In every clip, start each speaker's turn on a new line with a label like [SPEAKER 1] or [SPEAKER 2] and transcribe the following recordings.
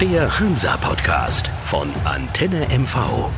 [SPEAKER 1] Der Hansa-Podcast von Antenne MV.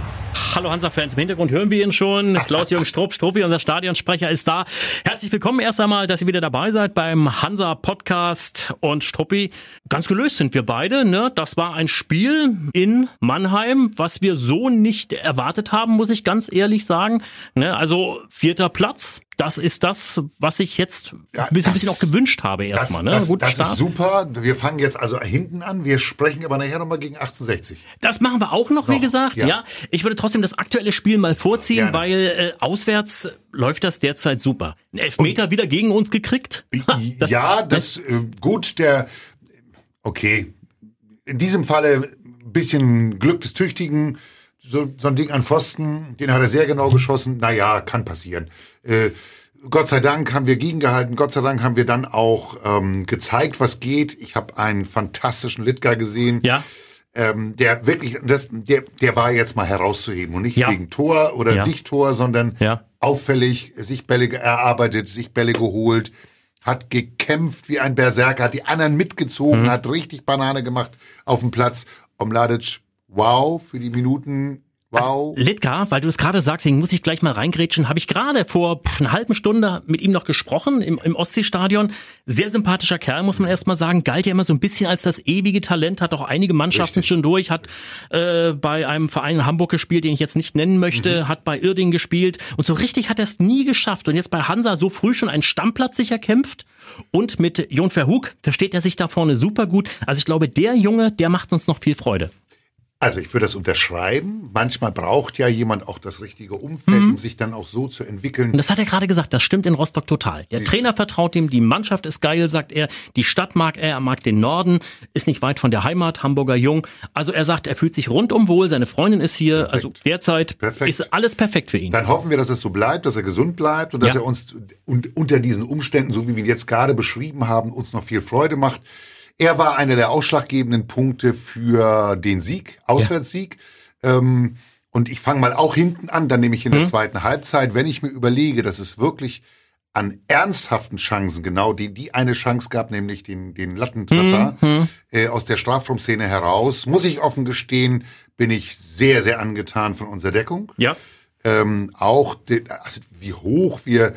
[SPEAKER 2] Hallo Hansa-Fans, im Hintergrund hören wir ihn schon. Klaus-Jürgen Strupp, Struppi, unser Stadionsprecher, ist da. Herzlich willkommen erst einmal, dass ihr wieder dabei seid beim Hansa-Podcast. Und Struppi, ganz gelöst sind wir beide. Ne? Das war ein Spiel in Mannheim, was wir so nicht erwartet haben, muss ich ganz ehrlich sagen. Ne? Also vierter Platz, das ist das, was ich jetzt
[SPEAKER 3] Ja,
[SPEAKER 2] ein bisschen,
[SPEAKER 3] das-
[SPEAKER 2] auch gewünscht habe
[SPEAKER 3] Das,
[SPEAKER 2] erstmal. Ne?
[SPEAKER 3] das,
[SPEAKER 2] Guter
[SPEAKER 3] das
[SPEAKER 2] Start.
[SPEAKER 3] ist super. Wir fangen jetzt also hinten an. Wir sprechen aber nachher nochmal gegen 1860.
[SPEAKER 2] Das machen wir auch noch, wie
[SPEAKER 3] Noch,
[SPEAKER 2] gesagt. Ja.
[SPEAKER 3] ja.
[SPEAKER 2] ich würde trotzdem das aktuelle Spiel mal vorziehen,
[SPEAKER 3] Gerne.
[SPEAKER 2] weil äh, auswärts läuft das derzeit super. Ein Elfmeter wieder gegen uns gekriegt. Ha, das-
[SPEAKER 3] ja, das, äh, gut, der, okay. In diesem Falle ein bisschen Glück des Tüchtigen. So, so ein Ding an Pfosten, den hat er sehr genau geschossen. Naja, kann passieren. Äh, Gott sei Dank haben wir gegengehalten. Gott sei Dank haben wir dann auch ähm, gezeigt, was geht. Ich habe einen fantastischen Litka gesehen.
[SPEAKER 2] Ja,
[SPEAKER 3] ähm, der wirklich, das, der, der war jetzt mal herauszuheben und nicht
[SPEAKER 2] Ja.
[SPEAKER 3] wegen Tor oder
[SPEAKER 2] Ja.
[SPEAKER 3] nicht Tor, sondern
[SPEAKER 2] Ja.
[SPEAKER 3] auffällig sich Bälle erarbeitet, sich Bälle geholt, hat gekämpft wie ein Berserker, hat die anderen mitgezogen,
[SPEAKER 2] Mhm.
[SPEAKER 3] hat richtig Banane gemacht auf dem Platz. Omladic, wow, für die Minuten, wow.
[SPEAKER 2] Litka, weil du es gerade sagst, muss ich gleich mal reingrätschen, habe ich gerade vor pff, einer halben Stunde mit ihm noch gesprochen im, im Ostseestadion. Sehr sympathischer Kerl, muss man erst mal sagen. Galt ja immer so ein bisschen als das ewige Talent, hat auch einige Mannschaften
[SPEAKER 3] Richtig.
[SPEAKER 2] schon durch, hat äh, bei einem Verein in Hamburg gespielt, den ich jetzt nicht nennen möchte, hat bei Irding gespielt und so richtig hat er es nie geschafft. Und jetzt bei Hansa so früh schon einen Stammplatz sich erkämpft und mit Jon Verhoek versteht er sich da vorne super gut. Also ich glaube, der Junge, der macht uns noch viel Freude.
[SPEAKER 3] Also ich würde das unterschreiben. Manchmal braucht ja jemand auch das richtige Umfeld,
[SPEAKER 2] Mhm.
[SPEAKER 3] um sich dann auch so zu entwickeln.
[SPEAKER 2] Und das hat er gerade gesagt, das stimmt in Rostock total. Der Trainer vertraut ihm, die Mannschaft ist geil, sagt er, die Stadt mag er, er mag den Norden, ist nicht weit von der Heimat, Hamburger Jung. Also er sagt, er fühlt sich rundum wohl, seine Freundin ist hier, also derzeit
[SPEAKER 3] Perfekt.
[SPEAKER 2] ist alles perfekt für ihn.
[SPEAKER 3] Dann hoffen wir, dass es so bleibt, dass er gesund bleibt und dass
[SPEAKER 2] Ja.
[SPEAKER 3] er uns und unter diesen Umständen, so wie wir ihn jetzt gerade beschrieben haben, uns noch viel Freude macht. Er war einer der ausschlaggebenden Punkte für den Sieg, Auswärtssieg. Ähm, und ich fange mal auch hinten an, dann nehme ich in der zweiten Halbzeit, wenn ich mir überlege, dass es wirklich an ernsthaften Chancen, genau die, die eine Chance gab, nämlich den, den Lattentreffer äh, aus der Strafraumszene heraus, muss ich offen gestehen, bin ich sehr, sehr angetan von unserer Deckung.
[SPEAKER 2] Ja,
[SPEAKER 3] ähm, auch de, also wie hoch wir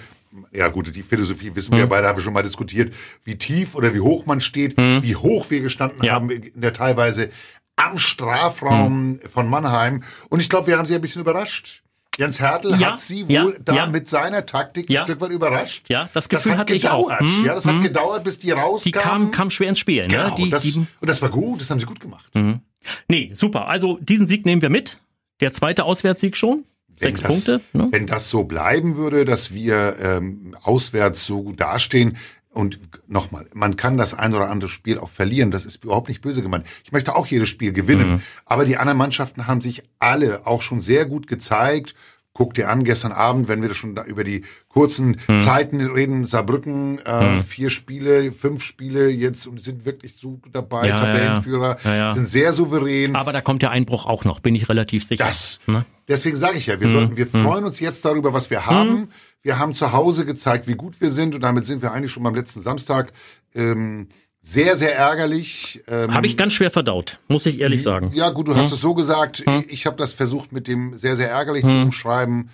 [SPEAKER 3] ja gut, die Philosophie wissen
[SPEAKER 2] Hm.
[SPEAKER 3] wir beide, haben wir schon mal diskutiert, wie tief oder wie hoch man steht, wie hoch wir gestanden
[SPEAKER 2] Hm. Ja.
[SPEAKER 3] haben in der teilweise am Strafraum
[SPEAKER 2] Hm.
[SPEAKER 3] von Mannheim. Und ich glaube, wir haben sie ein bisschen überrascht. Jens Hertel
[SPEAKER 2] Ja,
[SPEAKER 3] hat sie
[SPEAKER 2] ja,
[SPEAKER 3] wohl da
[SPEAKER 2] ja.
[SPEAKER 3] mit seiner Taktik
[SPEAKER 2] Ja.
[SPEAKER 3] ein Stück weit überrascht.
[SPEAKER 2] Ja, das Gefühl
[SPEAKER 3] hat
[SPEAKER 2] hatte ich auch.
[SPEAKER 3] gedauert.
[SPEAKER 2] Hm,
[SPEAKER 3] Ja, das hat gedauert, bis die rauskamen.
[SPEAKER 2] die kam, kam schwer ins Spiel.
[SPEAKER 3] Genau,
[SPEAKER 2] Ne? Die,
[SPEAKER 3] das,
[SPEAKER 2] die,
[SPEAKER 3] und das war gut, das haben sie gut gemacht.
[SPEAKER 2] nee, super. Also diesen Sieg nehmen wir mit. Der zweite Auswärtssieg schon.
[SPEAKER 3] Wenn
[SPEAKER 2] Sechs
[SPEAKER 3] das,
[SPEAKER 2] Punkte. Ne?
[SPEAKER 3] Wenn das so bleiben würde, dass wir ähm, auswärts so gut dastehen, und nochmal, man kann das ein oder andere Spiel auch verlieren, das ist überhaupt nicht böse gemeint. Ich möchte auch jedes Spiel gewinnen,
[SPEAKER 2] Mhm.
[SPEAKER 3] aber die anderen Mannschaften haben sich alle auch schon sehr gut gezeigt. Guck dir an, gestern Abend, wenn wir schon über die kurzen
[SPEAKER 2] Mhm.
[SPEAKER 3] Zeiten reden, Saarbrücken, äh, vier Spiele, fünf Spiele jetzt und sind wirklich so dabei,
[SPEAKER 2] ja.
[SPEAKER 3] Tabellenführer,
[SPEAKER 2] Ja, ja.
[SPEAKER 3] sind sehr souverän.
[SPEAKER 2] Aber da kommt der Einbruch auch noch, bin ich relativ sicher.
[SPEAKER 3] Das.
[SPEAKER 2] Ne?
[SPEAKER 3] Deswegen sage ich ja, wir sollten, wir freuen uns jetzt darüber, was wir haben. Wir haben zu Hause gezeigt, wie gut wir sind und damit sind wir eigentlich schon beim letzten Samstag ähm, sehr, sehr ärgerlich. Ähm,
[SPEAKER 2] Habe ich ganz schwer verdaut, muss ich ehrlich sagen.
[SPEAKER 3] ja, gut, du hast es so gesagt. Ich habe das versucht mit dem sehr, sehr ärgerlich zu umschreiben.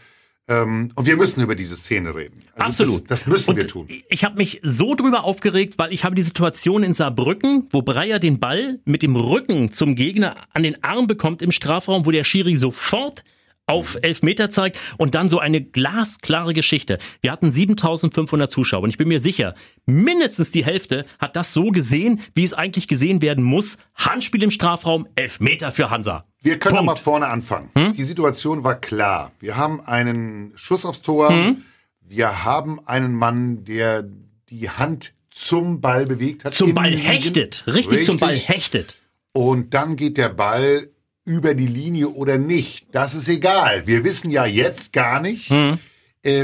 [SPEAKER 3] Ähm, und wir müssen über diese Szene reden. Also
[SPEAKER 2] Absolut.
[SPEAKER 3] Das, das müssen
[SPEAKER 2] und
[SPEAKER 3] wir tun.
[SPEAKER 2] Ich habe mich so drüber aufgeregt, weil ich habe die Situation in Saarbrücken, wo Breyer den Ball mit dem Rücken zum Gegner an den Arm bekommt im Strafraum, wo der Schiri sofort auf Elfmeter zeigt und dann so eine glasklare Geschichte. Wir hatten 7500 Zuschauer und ich bin mir sicher, mindestens die Hälfte hat das so gesehen, wie es eigentlich gesehen werden muss. Handspiel im Strafraum, Elfmeter für Hansa.
[SPEAKER 3] Wir können
[SPEAKER 2] Punkt.
[SPEAKER 3] mal vorne anfangen. Die Situation war klar. Wir haben einen Schuss aufs Tor.
[SPEAKER 2] Hm?
[SPEAKER 3] Wir haben einen Mann, der die Hand zum Ball bewegt hat.
[SPEAKER 2] Zum Ball hechtet, richtig, zum Ball
[SPEAKER 3] Richtig.
[SPEAKER 2] hechtet.
[SPEAKER 3] Und dann geht der Ball über die Linie oder nicht. Das ist egal. Wir wissen ja jetzt gar nicht, äh,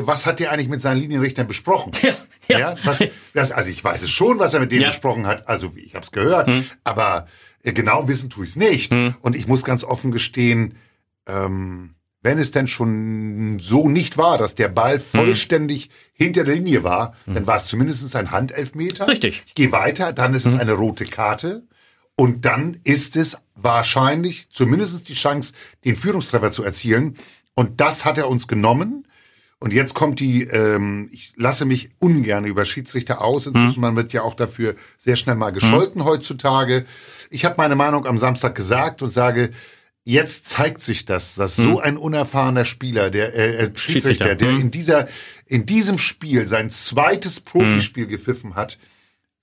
[SPEAKER 3] was hat er eigentlich mit seinen Linienrichtern besprochen.
[SPEAKER 2] Hm. Ja, ja.
[SPEAKER 3] was, das, also ich weiß es schon, was er mit denen
[SPEAKER 2] Ja.
[SPEAKER 3] besprochen hat. Also ich habe es gehört. Aber äh, genau wissen tue ich es nicht. Und ich muss ganz offen gestehen, ähm, wenn es denn schon so nicht war, dass der Ball vollständig hinter der Linie war, dann war es zumindest ein Handelfmeter.
[SPEAKER 2] Richtig.
[SPEAKER 3] Ich gehe weiter, dann ist es eine rote Karte. Und dann ist es wahrscheinlich zumindest die Chance, den Führungstreffer zu erzielen. Und das hat er uns genommen. Und jetzt kommt die, ähm, ich lasse mich ungern über Schiedsrichter aus. Inzwischen hm. man wird ja auch dafür sehr schnell mal gescholten hm. heutzutage. Ich habe meine Meinung am Samstag gesagt und sage, jetzt zeigt sich das, dass hm. so ein unerfahrener Spieler, der äh, äh Schiedsrichter, Schiedsrichter, der hm. in dieser in diesem Spiel sein zweites Profispiel gepfiffen hat,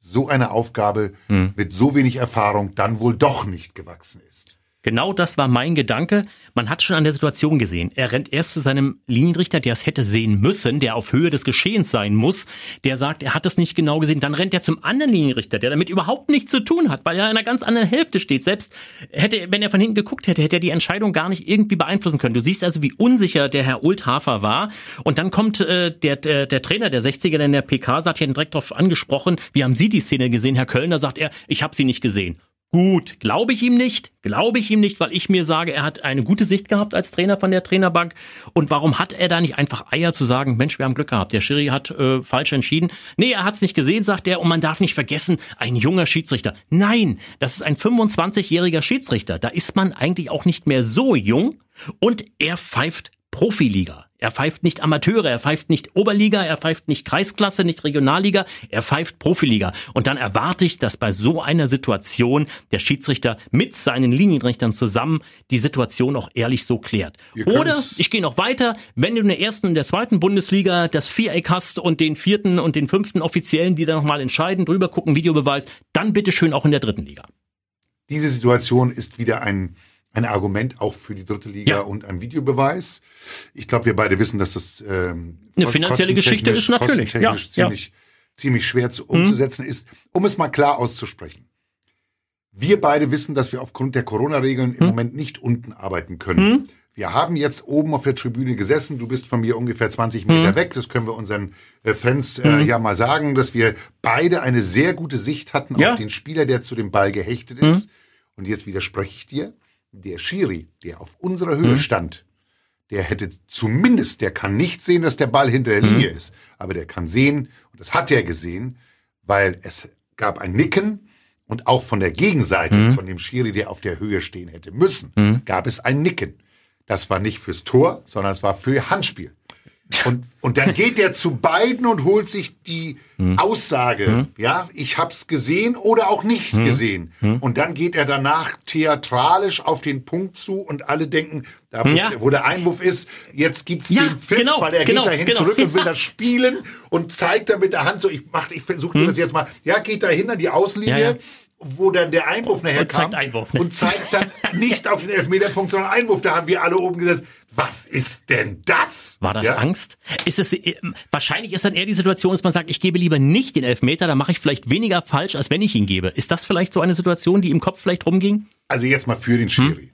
[SPEAKER 3] so eine Aufgabe hm. mit so wenig Erfahrung dann wohl doch nicht gewachsen ist.
[SPEAKER 2] Genau das war mein Gedanke. Man hat schon an der Situation gesehen. Er rennt erst zu seinem Linienrichter, der es hätte sehen müssen, der auf Höhe des Geschehens sein muss. Der sagt, er hat es nicht genau gesehen. Dann rennt er zum anderen Linienrichter, der damit überhaupt nichts zu tun hat, weil er in einer ganz anderen Hälfte steht. Selbst hätte, wenn er von hinten geguckt hätte, hätte er die Entscheidung gar nicht irgendwie beeinflussen können. Du siehst also, wie unsicher der Herr Ulthafer war. Und dann kommt äh, der, der, der Trainer der 60er, der in der PK sagt, hier direkt darauf angesprochen, wie haben Sie die Szene gesehen, Herr Kölner? Sagt er, ich habe sie nicht gesehen. Gut, glaube ich ihm nicht, glaube ich ihm nicht, weil ich mir sage, er hat eine gute Sicht gehabt als Trainer von der Trainerbank. Und warum hat er da nicht einfach Eier zu sagen, Mensch, wir haben Glück gehabt, der Schiri hat äh, falsch entschieden. Nee, er hat es nicht gesehen, sagt er, und man darf nicht vergessen, ein junger Schiedsrichter. Nein, das ist ein 25-jähriger Schiedsrichter. Da ist man eigentlich auch nicht mehr so jung und er pfeift Profiliga. Er pfeift nicht Amateure, er pfeift nicht Oberliga, er pfeift nicht Kreisklasse, nicht Regionalliga, er pfeift Profiliga. Und dann erwarte ich, dass bei so einer Situation der Schiedsrichter mit seinen Linienrichtern zusammen die Situation auch ehrlich so klärt. Oder ich gehe noch weiter, wenn du in der ersten und der zweiten Bundesliga das Viereck hast und den vierten und den fünften Offiziellen, die da nochmal entscheiden, drüber gucken, Videobeweis, dann bitteschön auch in der dritten Liga.
[SPEAKER 3] Diese Situation ist wieder ein ein Argument auch für die dritte Liga ja. und ein Videobeweis. Ich glaube, wir beide wissen, dass das ähm,
[SPEAKER 2] eine finanzielle Geschichte ist natürlich ja,
[SPEAKER 3] ziemlich, ja. ziemlich schwer zu, umzusetzen mhm. ist. Um es mal klar auszusprechen. Wir beide wissen, dass wir aufgrund der Corona-Regeln mhm. im Moment nicht unten arbeiten können. Mhm. Wir haben jetzt oben auf der Tribüne gesessen. Du bist von mir ungefähr 20 Meter mhm. weg. Das können wir unseren äh, Fans äh, ja mal sagen, dass wir beide eine sehr gute Sicht hatten auf den Spieler, der zu dem Ball gehechtet ist. Und jetzt widerspreche ich dir der Schiri, der auf unserer Höhe mhm. stand, der hätte zumindest, der kann nicht sehen, dass der Ball hinter der mhm. Linie ist, aber der kann sehen, und das hat er gesehen, weil es gab ein Nicken und auch von der Gegenseite, mhm. von dem Schiri, der auf der Höhe stehen hätte müssen, mhm. gab es ein Nicken. Das war nicht fürs Tor, sondern es war für Handspiel. Und, und dann geht er zu beiden und holt sich die hm. Aussage, hm. ja, ich hab's gesehen oder auch nicht hm. gesehen. Hm. Und dann geht er danach theatralisch auf den Punkt zu und alle denken, da ja. wo der Einwurf ist, jetzt gibt's ja, den Pfiff, genau, weil er genau, geht dahin genau. zurück und will das spielen und zeigt dann mit der Hand so, ich mach, ich versuche hm. das jetzt mal, ja, geht da hin an die Auslinie. Ja, ja wo dann der Einwurf nachher und kam
[SPEAKER 2] Einwurf, ne?
[SPEAKER 3] und zeigt dann nicht auf den Elfmeterpunkt, sondern Einwurf. Da haben wir alle oben gesetzt. Was ist denn das?
[SPEAKER 2] War das ja? Angst? Ist es äh, wahrscheinlich ist dann eher die Situation, dass man sagt, ich gebe lieber nicht den Elfmeter, da mache ich vielleicht weniger falsch, als wenn ich ihn gebe. Ist das vielleicht so eine Situation, die im Kopf vielleicht rumging?
[SPEAKER 3] Also jetzt mal für den Schiri. Hm?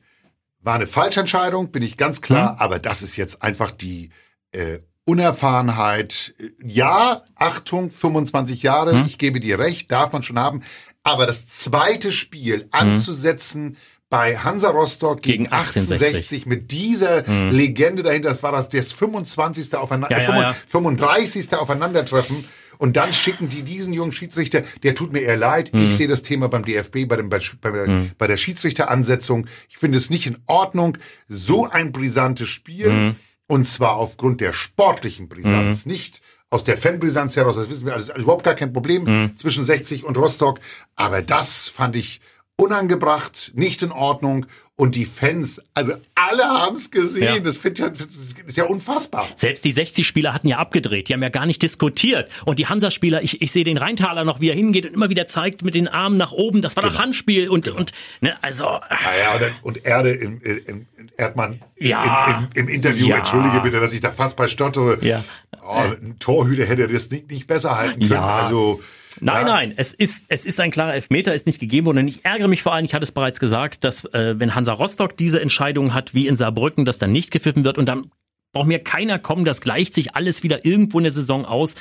[SPEAKER 3] War eine Falschentscheidung, bin ich ganz klar, hm? aber das ist jetzt einfach die äh, Unerfahrenheit. Ja, Achtung, 25 Jahre, hm? ich gebe dir recht, darf man schon haben. Aber das zweite Spiel hm? anzusetzen bei Hansa Rostock gegen, gegen 1860 mit dieser mhm. Legende dahinter, das war das, das 25. Aufeinander, ja, ja, ja. 35. Aufeinandertreffen. Und dann schicken die diesen jungen Schiedsrichter, der tut mir eher leid. Mhm. Ich sehe das Thema beim DFB, bei, dem, bei, bei, mhm. bei der Schiedsrichteransetzung. Ich finde es nicht in Ordnung. So ein brisantes Spiel. Mhm. Und zwar aufgrund der sportlichen Brisanz, mhm. nicht aus der Fanbrisanz heraus. Das wissen wir alles. Also überhaupt gar kein Problem mhm. zwischen 60 und Rostock. Aber das fand ich unangebracht, nicht in Ordnung. Und die Fans, also alle haben es gesehen. Ja. Das, find ich, das ist ja unfassbar.
[SPEAKER 2] Selbst die 60-Spieler hatten ja abgedreht. Die haben ja gar nicht diskutiert. Und die Hansa-Spieler, ich, ich sehe den Rheintaler noch, wie er hingeht und immer wieder zeigt mit den Armen nach oben. Das war genau. doch Handspiel. Und, genau. und ne, also.
[SPEAKER 3] Naja, und, und Erde im, im, im Erdmann ja. im, im, im Interview, ja. entschuldige bitte, dass ich da fast bei stottere. Ja. Oh, ein Torhüter hätte das nicht, nicht besser halten können. Ja. Also
[SPEAKER 2] Nein, ja. nein, es ist, es ist ein klarer Elfmeter, ist nicht gegeben worden. Und ich ärgere mich vor allem, ich hatte es bereits gesagt, dass äh, wenn Hansa Rostock diese Entscheidung hat, wie in Saarbrücken, dass dann nicht gepfiffen wird und dann braucht mir keiner kommen, das gleicht sich alles wieder irgendwo in der Saison aus.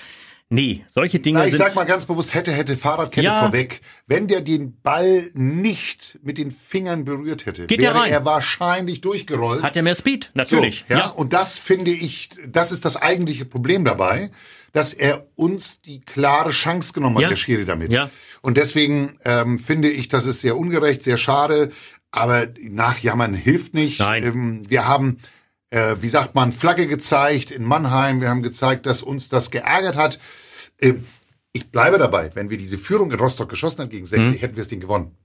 [SPEAKER 2] Nee, solche Dinge
[SPEAKER 3] Na, ich
[SPEAKER 2] sind.
[SPEAKER 3] sag mal ganz bewusst, hätte, hätte Fahrradkette
[SPEAKER 2] Ja.
[SPEAKER 3] vorweg. Wenn der den Ball nicht mit den Fingern berührt hätte,
[SPEAKER 2] Geht
[SPEAKER 3] wäre er wahrscheinlich durchgerollt.
[SPEAKER 2] hat er mehr Speed? Natürlich.
[SPEAKER 3] So, ja, Und das finde ich, das ist das eigentliche Problem dabei, dass er uns die klare Chance genommen hat,
[SPEAKER 2] Ja.
[SPEAKER 3] der Schiri damit.
[SPEAKER 2] Ja.
[SPEAKER 3] Und deswegen ähm, finde ich, das ist sehr ungerecht, sehr schade, aber nachjammern hilft nicht.
[SPEAKER 2] Nein.
[SPEAKER 3] Ähm, wir haben, äh, wie sagt man, Flagge gezeigt in Mannheim. Wir haben gezeigt, dass uns das geärgert hat. Ähm, ich bleibe dabei, wenn wir diese Führung in Rostock geschossen hätten gegen 60,
[SPEAKER 2] Hm.
[SPEAKER 3] hätten wir das Ding gewonnen.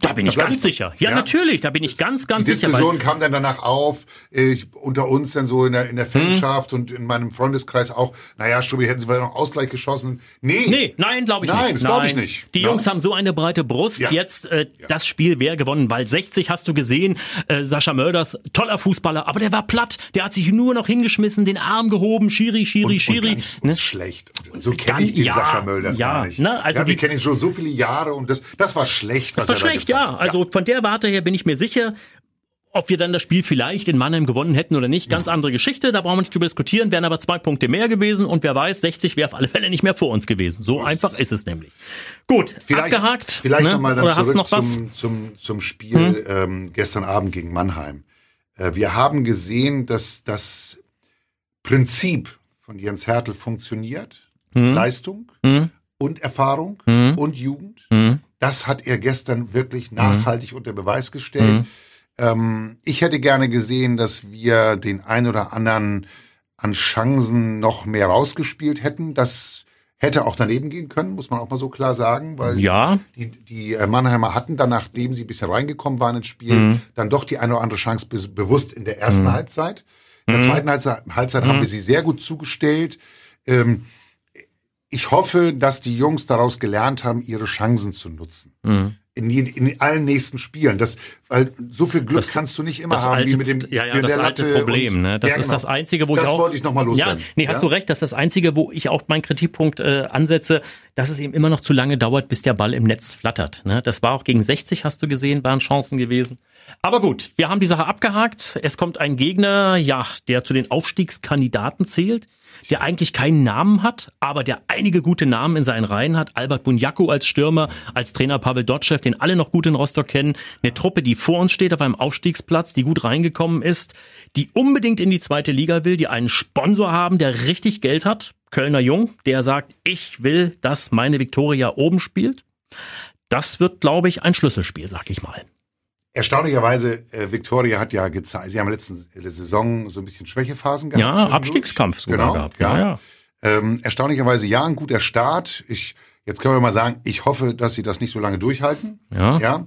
[SPEAKER 2] Da bin ich
[SPEAKER 3] bleib
[SPEAKER 2] ganz
[SPEAKER 3] ich-
[SPEAKER 2] sicher. Ja,
[SPEAKER 3] Ja.
[SPEAKER 2] natürlich, da bin ich ganz, ganz
[SPEAKER 3] Die
[SPEAKER 2] sicher. weil-
[SPEAKER 3] Diskussion kam dann danach auf, ich, unter uns dann so in der, in der Fanschaft und in meinem Freundeskreis auch, naja, Strubi, hätten sie vielleicht noch Ausgleich geschossen. Nee,
[SPEAKER 2] Nee, nein, glaube ich
[SPEAKER 3] Nein,
[SPEAKER 2] nicht.
[SPEAKER 3] das glaub ich nicht.
[SPEAKER 2] Die
[SPEAKER 3] Ja.
[SPEAKER 2] Jungs haben so eine breite Brust.
[SPEAKER 3] Ja.
[SPEAKER 2] Jetzt, äh, das Spiel wäre gewonnen, weil 60 hast du gesehen. Äh, Sascha Mölders, toller Fußballer, aber der war platt. Der hat sich nur noch hingeschmissen, den Arm gehoben, Schiri, Schiri,
[SPEAKER 3] und,
[SPEAKER 2] Schiri.
[SPEAKER 3] und ganz
[SPEAKER 2] ne?
[SPEAKER 3] schlecht. So kenne ich den
[SPEAKER 2] ja,
[SPEAKER 3] Sascha Mölders
[SPEAKER 2] ja,
[SPEAKER 3] gar nicht.
[SPEAKER 2] ne, also
[SPEAKER 3] ja, wir
[SPEAKER 2] die-
[SPEAKER 3] kennen ihn schon so viele Jahre und das, das war schlecht, was
[SPEAKER 2] Das war
[SPEAKER 3] er da
[SPEAKER 2] schlecht, ja. Also von der Warte her bin ich mir sicher. Ob wir dann das Spiel vielleicht in Mannheim gewonnen hätten oder nicht, ganz andere Geschichte. Da brauchen wir nicht drüber diskutieren. Wären aber zwei Punkte mehr gewesen und wer weiß, 60 wäre auf alle Fälle nicht mehr vor uns gewesen. So einfach ist es nämlich. Gut,
[SPEAKER 3] Vielleicht,
[SPEAKER 2] abgehakt.
[SPEAKER 3] vielleicht
[SPEAKER 2] ne?
[SPEAKER 3] nochmal dann
[SPEAKER 2] Oder
[SPEAKER 3] zurück
[SPEAKER 2] noch was?
[SPEAKER 3] zum, zum, zum Spiel ähm, gestern Abend gegen Mannheim. Äh, wir haben gesehen, dass das Prinzip von Jens Hertel funktioniert.
[SPEAKER 2] Hm?
[SPEAKER 3] Leistung
[SPEAKER 2] Hm?
[SPEAKER 3] und Erfahrung
[SPEAKER 2] Hm?
[SPEAKER 3] und Jugend. Das hat er gestern wirklich nachhaltig unter Beweis gestellt. Ähm, ich hätte gerne gesehen, dass wir den ein oder anderen an Chancen noch mehr rausgespielt hätten. Das hätte auch daneben gehen können, muss man auch mal so klar sagen, weil
[SPEAKER 2] Ja,
[SPEAKER 3] die, die äh, Mannheimer hatten dann, nachdem sie ein bisschen reingekommen waren ins Spiel,
[SPEAKER 2] Mhm.
[SPEAKER 3] dann doch die eine oder andere Chance be bewusst in der ersten Halbzeit. In der
[SPEAKER 2] Mhm.
[SPEAKER 3] zweiten Halbzeit, Halbzeit haben wir sie sehr gut zugestellt. Ähm, ich hoffe, dass die Jungs daraus gelernt haben, ihre Chancen zu nutzen.
[SPEAKER 2] Mhm.
[SPEAKER 3] In, die- in allen nächsten Spielen. Das, weil so viel Glück
[SPEAKER 2] Das-
[SPEAKER 3] kannst du nicht immer
[SPEAKER 2] das
[SPEAKER 3] haben,
[SPEAKER 2] alte,
[SPEAKER 3] wie mit dem
[SPEAKER 2] ja, ja, das alte
[SPEAKER 3] Latte
[SPEAKER 2] Problem.
[SPEAKER 3] und-
[SPEAKER 2] Ne? Das
[SPEAKER 3] Ja,
[SPEAKER 2] ist
[SPEAKER 3] genau.
[SPEAKER 2] das Einzige, wo
[SPEAKER 3] Das
[SPEAKER 2] ich auch.
[SPEAKER 3] wollte ich noch mal
[SPEAKER 2] Ja,
[SPEAKER 3] loswerden.
[SPEAKER 2] nee, hast du recht. Das ist das Einzige, wo ich auch meinen Kritikpunkt äh, ansetze, dass es eben immer noch zu lange dauert, bis der Ball im Netz flattert. Ne? Das war auch gegen 60, hast du gesehen, waren Chancen gewesen. Aber gut, wir haben die Sache abgehakt. Es kommt ein Gegner, ja, der zu den Aufstiegskandidaten zählt, der eigentlich keinen Namen hat, aber der einige gute Namen in seinen Reihen hat. Albert Bunyaku als Stürmer, als Trainer Pavel Dotschew, den alle noch gut in Rostock kennen. Eine Truppe, die vor uns steht auf einem Aufstiegsplatz, die gut reingekommen ist, die unbedingt in die zweite Liga will, die einen Sponsor haben, der richtig Geld hat. Kölner Jung, der sagt, ich will, dass meine Viktoria oben spielt. Das wird, glaube ich, ein Schlüsselspiel, sag ich mal.
[SPEAKER 3] Erstaunlicherweise, äh, Victoria hat ja gezeigt, sie haben letzten äh, Saison so ein bisschen Schwächephasen gehabt.
[SPEAKER 2] Ja. Abstiegskampf sogar
[SPEAKER 3] Genau,
[SPEAKER 2] gehabt.
[SPEAKER 3] ja.
[SPEAKER 2] Ja.
[SPEAKER 3] Ähm, erstaunlicherweise ja, ein guter Start. Ich, jetzt können wir mal sagen, ich hoffe, dass sie das nicht so lange durchhalten.
[SPEAKER 2] Ja.
[SPEAKER 3] Ja.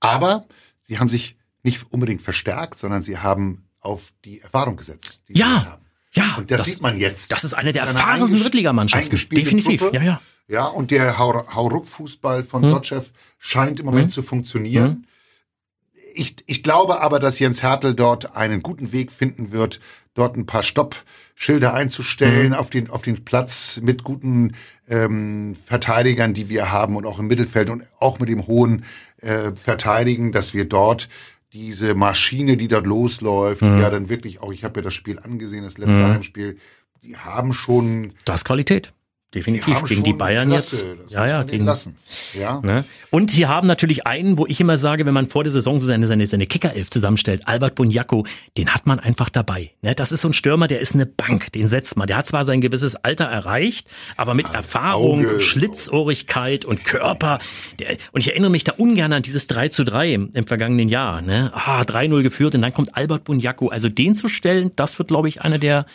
[SPEAKER 3] Aber sie haben sich nicht unbedingt verstärkt, sondern sie haben auf die Erfahrung gesetzt, die sie
[SPEAKER 2] Ja.
[SPEAKER 3] jetzt haben.
[SPEAKER 2] Ja,
[SPEAKER 3] Und das,
[SPEAKER 2] das-
[SPEAKER 3] sieht man jetzt.
[SPEAKER 2] Das ist eine der erfahrensten Drittligamannschaften. Definitiv.
[SPEAKER 3] Truppe.
[SPEAKER 2] Ja, ja.
[SPEAKER 3] Ja, und der Hau- Hauruck-Fußball von
[SPEAKER 2] Hm.
[SPEAKER 3] Dotschew scheint im Moment zu funktionieren. Ich, ich glaube aber, dass Jens Hertel dort einen guten Weg finden wird, dort ein paar Stoppschilder einzustellen
[SPEAKER 2] Mhm.
[SPEAKER 3] auf, den, auf den Platz mit guten ähm, Verteidigern, die wir haben und auch im Mittelfeld und auch mit dem hohen äh, Verteidigen, dass wir dort diese Maschine, die dort losläuft,
[SPEAKER 2] Mhm.
[SPEAKER 3] die ja dann wirklich auch, ich habe ja das Spiel angesehen, das letzte Heimspiel, die haben schon
[SPEAKER 2] Das Qualität.
[SPEAKER 3] Die
[SPEAKER 2] Definitiv.
[SPEAKER 3] haben
[SPEAKER 2] Gegen die Bayern
[SPEAKER 3] Klasse,
[SPEAKER 2] jetzt. Ja, ja. Gegen,
[SPEAKER 3] lassen. Ja.
[SPEAKER 2] Ne? Und sie haben natürlich einen, wo ich immer sage, wenn man vor der Saison so seine, seine, seine Kickerelf zusammenstellt, Albert Bunyaku, den hat man einfach dabei. Ne? Das ist so ein Stürmer, der ist eine Bank, den setzt man. Der hat zwar sein gewisses Alter erreicht, aber mit Erfahrung,
[SPEAKER 3] Auge.
[SPEAKER 2] Schlitzohrigkeit und Körper. Der, und ich erinnere mich da ungern an dieses 3 zu 3 im, im vergangenen Jahr. Ne? Ah, 3-0 geführt und dann kommt Albert Bunyaku. Also den zu stellen, das wird, glaube ich, eine der,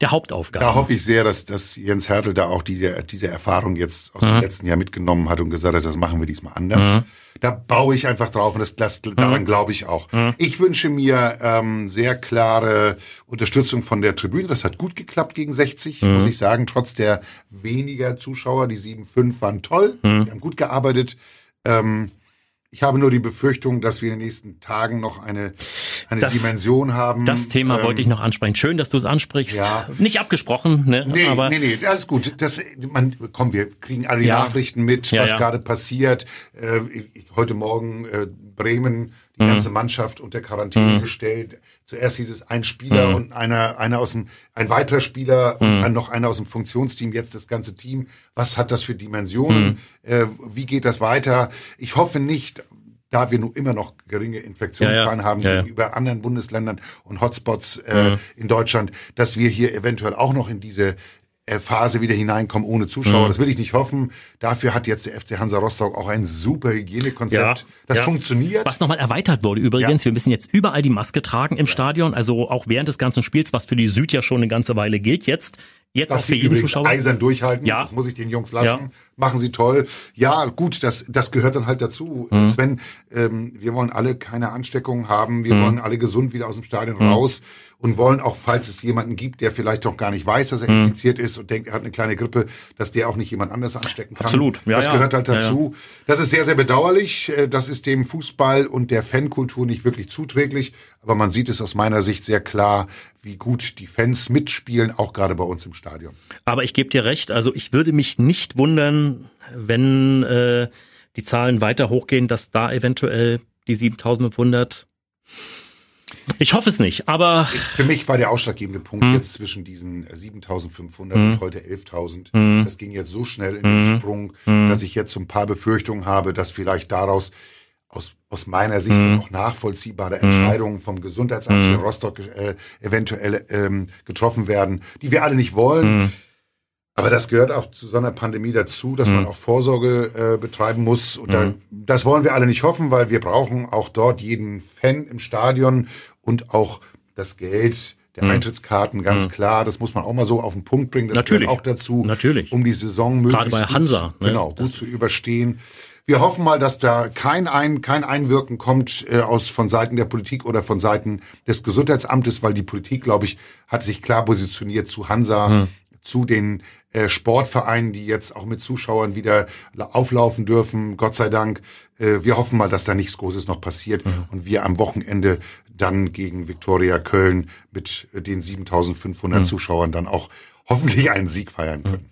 [SPEAKER 2] der Hauptaufgaben.
[SPEAKER 3] Da hoffe ich sehr, dass, dass Jens Hertel da auch diese, diese Erfahrung jetzt aus dem letzten Jahr mitgenommen hat und gesagt hat, das machen wir diesmal anders. Da baue ich einfach drauf und das, das, daran glaube ich auch. Ich wünsche mir ähm, sehr klare Unterstützung von der Tribüne. Das hat gut geklappt gegen 60, muss ich sagen, trotz der weniger Zuschauer. Die 7-5 waren toll, die haben gut gearbeitet. Ähm, ich habe nur die Befürchtung, dass wir in den nächsten Tagen noch eine eine
[SPEAKER 2] Das-
[SPEAKER 3] Dimension haben.
[SPEAKER 2] Das Thema
[SPEAKER 3] Ähm,
[SPEAKER 2] wollte ich noch ansprechen. Schön, dass du es ansprichst.
[SPEAKER 3] Ja.
[SPEAKER 2] Nicht abgesprochen, ne?
[SPEAKER 3] Nee,
[SPEAKER 2] aber
[SPEAKER 3] nee, nee, alles gut. Das, man, komm, wir kriegen alle
[SPEAKER 2] Ja.
[SPEAKER 3] Nachrichten mit,
[SPEAKER 2] Ja,
[SPEAKER 3] was
[SPEAKER 2] ja.
[SPEAKER 3] gerade passiert. Äh, heute Morgen äh, Bremen, die
[SPEAKER 2] Mhm.
[SPEAKER 3] ganze Mannschaft unter Quarantäne gestellt. Zuerst hieß es ein Spieler
[SPEAKER 2] Mhm.
[SPEAKER 3] und einer, einer aus dem, ein weiterer Spieler und ein, noch einer aus dem Funktionsteam, jetzt das ganze Team. Was hat das für Dimensionen?
[SPEAKER 2] Mhm.
[SPEAKER 3] Äh, wie geht das weiter? Ich hoffe nicht, da wir nun immer noch geringe Infektionszahlen
[SPEAKER 2] Ja, ja.
[SPEAKER 3] haben
[SPEAKER 2] Ja,
[SPEAKER 3] gegenüber anderen Bundesländern und Hotspots äh,
[SPEAKER 2] Mhm.
[SPEAKER 3] in Deutschland, dass wir hier eventuell auch noch in diese äh, Phase wieder hineinkommen ohne
[SPEAKER 2] Mhm.
[SPEAKER 3] Zuschauer. Das will ich nicht hoffen. Dafür hat jetzt der FC Hansa Rostock auch ein super Hygienekonzept. Das funktioniert.
[SPEAKER 2] Was nochmal erweitert wurde übrigens, wir müssen jetzt überall die Maske tragen im Stadion, also auch während des ganzen Spiels, was für die Süd ja schon eine ganze Weile gilt. Jetzt, jetzt auch
[SPEAKER 3] dass
[SPEAKER 2] für
[SPEAKER 3] sie
[SPEAKER 2] jeden
[SPEAKER 3] übrigens
[SPEAKER 2] Zuschauer.
[SPEAKER 3] eisern durchhalten.
[SPEAKER 2] Ja.
[SPEAKER 3] Das muss ich den Jungs lassen.
[SPEAKER 2] Ja.
[SPEAKER 3] Machen sie toll. Ja, gut, das, das gehört dann halt dazu.
[SPEAKER 2] Mhm.
[SPEAKER 3] Sven, ähm, wir wollen alle keine Ansteckung haben.
[SPEAKER 2] Mhm.
[SPEAKER 3] Wir wollen alle gesund wieder aus dem Stadion raus und wollen auch, falls es jemanden gibt, der vielleicht doch gar nicht weiß, dass er
[SPEAKER 2] Mhm.
[SPEAKER 3] infiziert ist und denkt, er hat eine kleine Grippe, dass der auch nicht jemand anderes anstecken kann.
[SPEAKER 2] Absolut. Ja,
[SPEAKER 3] das
[SPEAKER 2] ja.
[SPEAKER 3] gehört halt dazu. Das ist sehr, sehr bedauerlich. Äh, Das ist dem Fußball und der Fankultur nicht wirklich zuträglich. Aber man sieht es aus meiner Sicht sehr klar, wie gut die Fans mitspielen, auch gerade bei uns im Stadion.
[SPEAKER 2] Aber ich gebe dir recht, also ich würde mich nicht wundern, wenn äh, die Zahlen weiter hochgehen, dass da eventuell die 7500 ich hoffe es nicht, aber
[SPEAKER 3] Für mich war der ausschlaggebende Punkt
[SPEAKER 2] Hm.
[SPEAKER 3] jetzt zwischen diesen äh, 7500 und heute 11.000. Das ging jetzt so schnell in den
[SPEAKER 2] Hm.
[SPEAKER 3] Sprung, dass ich jetzt so ein paar Befürchtungen habe, dass vielleicht daraus aus, aus meiner Sicht
[SPEAKER 2] Hm.
[SPEAKER 3] auch nachvollziehbare Entscheidungen vom Gesundheitsamt hier in Rostock äh, eventuell ähm, getroffen werden, die wir alle nicht wollen. Aber das gehört auch zu so einer Pandemie dazu, dass
[SPEAKER 2] Hm.
[SPEAKER 3] man auch Vorsorge äh, betreiben muss. Und da, das wollen wir alle nicht hoffen, weil wir brauchen auch dort jeden Fan im Stadion und auch das Geld der Eintrittskarten, ganz klar. Das muss man auch mal so auf den Punkt bringen. Das
[SPEAKER 2] Hm. Natürlich.
[SPEAKER 3] gehört auch dazu,
[SPEAKER 2] Natürlich.
[SPEAKER 3] um die Saison möglichst
[SPEAKER 2] bei
[SPEAKER 3] gut,
[SPEAKER 2] Hansa, ne?
[SPEAKER 3] genau, gut zu überstehen. Wir hoffen mal, dass da kein, ein, kein Einwirken kommt äh, aus von Seiten der Politik oder von Seiten des Gesundheitsamtes, weil die Politik, glaube ich, hat sich klar positioniert zu Hansa,
[SPEAKER 2] Hm.
[SPEAKER 3] zu den äh, Sportvereinen, die jetzt auch mit Zuschauern wieder la- auflaufen dürfen, Gott sei Dank. Äh, wir hoffen mal, dass da nichts Großes noch passiert und wir am Wochenende dann gegen Viktoria Köln mit äh, den 7500 Zuschauern dann auch hoffentlich einen Sieg feiern können.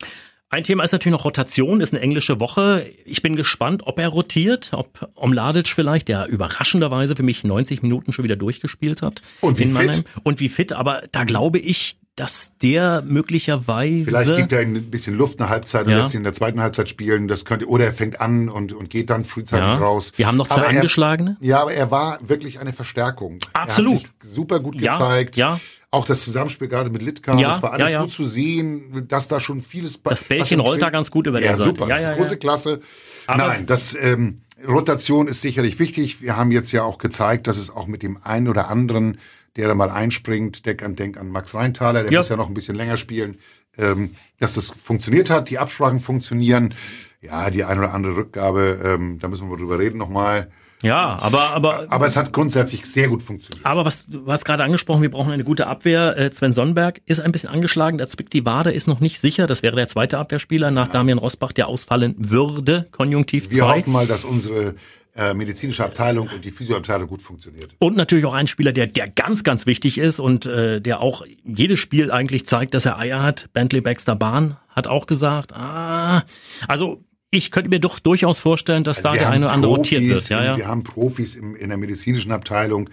[SPEAKER 2] Ein Thema ist natürlich noch Rotation, ist eine englische Woche. Ich bin gespannt, ob er rotiert, ob Omladic vielleicht, der überraschenderweise für mich 90 Minuten schon wieder durchgespielt hat.
[SPEAKER 3] Und wie
[SPEAKER 2] in
[SPEAKER 3] fit.
[SPEAKER 2] Und wie fit, aber da glaube ich, dass der möglicherweise...
[SPEAKER 3] Vielleicht gibt er ein bisschen Luft eine Halbzeit und
[SPEAKER 2] Ja.
[SPEAKER 3] lässt ihn in der zweiten Halbzeit spielen. Das könnte, oder er fängt an und, und geht dann frühzeitig
[SPEAKER 2] Ja.
[SPEAKER 3] raus.
[SPEAKER 2] Wir haben noch zwei
[SPEAKER 3] Aber er-
[SPEAKER 2] angeschlagene.
[SPEAKER 3] Ja, aber er war wirklich eine Verstärkung.
[SPEAKER 2] Absolut.
[SPEAKER 3] Er hat sich super gut
[SPEAKER 2] Ja,
[SPEAKER 3] gezeigt.
[SPEAKER 2] ja.
[SPEAKER 3] Auch das Zusammenspiel gerade mit Litka,
[SPEAKER 2] Ja,
[SPEAKER 3] das war alles
[SPEAKER 2] ja, ja.
[SPEAKER 3] gut zu sehen, dass da schon vieles
[SPEAKER 2] Das Bällchen rollt da ganz gut über
[SPEAKER 3] ja,
[SPEAKER 2] der Seite.
[SPEAKER 3] Super,
[SPEAKER 2] Ja,
[SPEAKER 3] das
[SPEAKER 2] ja,
[SPEAKER 3] ist große
[SPEAKER 2] ja.
[SPEAKER 3] Klasse.
[SPEAKER 2] Aber-
[SPEAKER 3] Nein, das ähm, Rotation ist sicherlich wichtig. Wir haben jetzt ja auch gezeigt, dass es auch mit dem einen oder anderen, der da mal einspringt, denk an, denk an Max Reintaler, der
[SPEAKER 2] Ja.
[SPEAKER 3] muss ja noch ein bisschen länger spielen, ähm, dass das funktioniert hat, die Absprachen funktionieren. Ja, die eine oder andere Rückgabe, ähm, da müssen wir drüber reden nochmal.
[SPEAKER 2] Ja, aber, aber,
[SPEAKER 3] Aber es hat grundsätzlich sehr gut funktioniert.
[SPEAKER 2] aber was du hast gerade angesprochen, wir brauchen eine gute Abwehr. Äh, Sven Sonnenberg ist ein bisschen angeschlagen, der zwickt die Wade, ist noch nicht sicher. Das wäre der zweite Abwehrspieler nach Damian Rosbach, der ausfallen würde, Konjunktiv
[SPEAKER 3] Wir
[SPEAKER 2] 2.
[SPEAKER 3] hoffen mal, dass unsere äh, medizinische Abteilung und die Physioabteilung gut funktioniert.
[SPEAKER 2] Und natürlich auch ein Spieler, der, der ganz, ganz wichtig ist und äh, der auch jedes Spiel eigentlich zeigt, dass er Eier hat. Bentley Baxter Bahn hat auch gesagt, ah, also ich könnte mir doch durchaus vorstellen, dass da
[SPEAKER 3] Also Wir
[SPEAKER 2] der eine oder andere rotiert wird. Ja, ja.
[SPEAKER 3] Wir haben Profis im, in der medizinischen Abteilung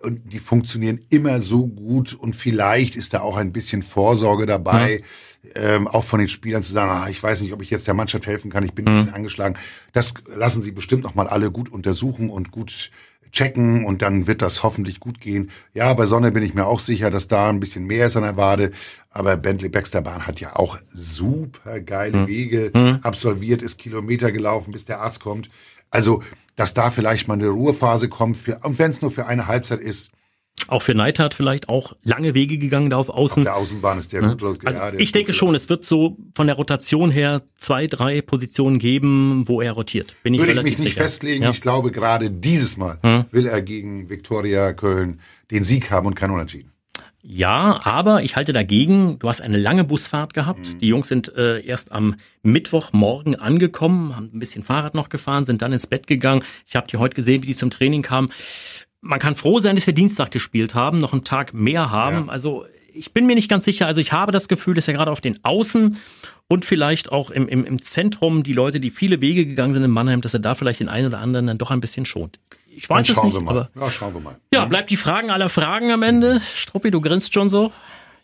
[SPEAKER 3] und die funktionieren immer so gut und vielleicht ist da auch ein bisschen Vorsorge dabei, ähm, auch von den Spielern zu sagen, ah, ich weiß nicht, ob ich jetzt der Mannschaft helfen kann, ich bin ein
[SPEAKER 2] Mhm.
[SPEAKER 3] bisschen angeschlagen. Das lassen sie bestimmt noch mal alle gut untersuchen und gut checken und dann wird das hoffentlich gut gehen. Ja, bei Sonne bin ich mir auch sicher, dass da ein bisschen mehr ist an der Wade. Aber Bentley Baxter Bahn hat ja auch super geile
[SPEAKER 2] Mhm.
[SPEAKER 3] Wege absolviert, ist Kilometer gelaufen, bis der Arzt kommt. Also, dass da vielleicht mal eine Ruhephase kommt, für, und wenn es nur für eine Halbzeit ist,
[SPEAKER 2] Auch für Neidhardt vielleicht auch lange Wege gegangen da auf Außen.
[SPEAKER 3] der Außenbahn ist der gut los.
[SPEAKER 2] Also
[SPEAKER 3] ja,
[SPEAKER 2] ich denke schon, es wird so von der Rotation her zwei, drei Positionen geben, wo er rotiert. Bin ich
[SPEAKER 3] Würde ich mich nicht
[SPEAKER 2] sicher.
[SPEAKER 3] festlegen.
[SPEAKER 2] Ja.
[SPEAKER 3] Ich glaube, gerade dieses Mal will er gegen Viktoria Köln den Sieg haben und kein Unentschieden.
[SPEAKER 2] Ja, aber ich halte dagegen, du hast eine lange Busfahrt gehabt.
[SPEAKER 3] Mhm.
[SPEAKER 2] Die Jungs sind äh, erst am Mittwochmorgen angekommen, haben ein bisschen Fahrrad noch gefahren, sind dann ins Bett gegangen. Ich habe die heute gesehen, wie die zum Training kamen. Man kann froh sein, dass wir Dienstag gespielt haben, noch einen Tag mehr haben. Ja. Also ich bin mir nicht ganz sicher. Also ich habe das Gefühl, dass ja gerade auf den Außen und vielleicht auch im, im, im Zentrum die Leute, die viele Wege gegangen sind in Mannheim, dass er da vielleicht den einen oder anderen dann doch ein bisschen schont. Ich weiß es nicht, aber
[SPEAKER 3] ja, schauen wir mal.
[SPEAKER 2] Ja, bleibt die Fragen aller Fragen am Ende. Struppi, du grinst schon so.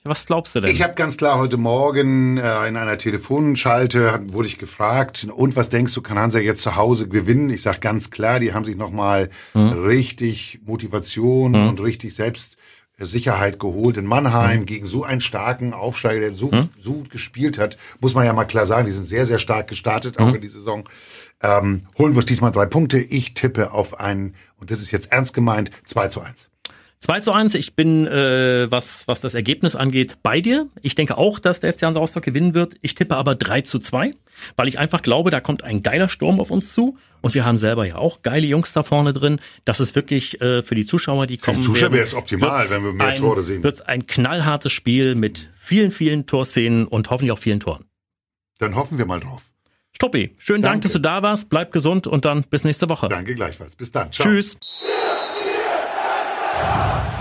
[SPEAKER 2] Was glaubst du denn?
[SPEAKER 3] Ich habe ganz klar heute Morgen äh, in einer Telefonschalte wurde ich gefragt, und was denkst du, kann Hansa jetzt zu Hause gewinnen? Ich sage ganz klar, die haben sich nochmal hm. richtig Motivation hm. und richtig Selbstsicherheit geholt in Mannheim hm. gegen so einen starken Aufsteiger, der so, hm. so gut gespielt hat. Muss man ja mal klar sagen, die sind sehr, sehr stark gestartet, auch hm. in die Saison. Ähm, holen wir uns diesmal drei Punkte. Ich tippe auf einen, und das ist jetzt ernst gemeint, 2 zu 1.
[SPEAKER 2] 2 zu 1, ich bin, äh, was, was das Ergebnis angeht, bei dir. Ich denke auch, dass der FC Hansa Rostock gewinnen wird. Ich tippe aber 3 zu 2, weil ich einfach glaube, da kommt ein geiler Sturm auf uns zu. Und wir haben selber ja auch geile Jungs da vorne drin. Das ist wirklich äh, für die Zuschauer, die kommen. Für
[SPEAKER 3] die Zuschauer wäre es optimal, wenn wir mehr
[SPEAKER 2] ein,
[SPEAKER 3] Tore sehen.
[SPEAKER 2] Wird ein knallhartes Spiel mit vielen, vielen Torszenen und hoffentlich auch vielen Toren.
[SPEAKER 3] Dann hoffen wir mal drauf.
[SPEAKER 2] Stoppi, schönen Dank, dass du da warst. Bleib gesund und dann bis nächste Woche.
[SPEAKER 3] Danke gleichfalls. Bis dann. Ciao.
[SPEAKER 2] Tschüss.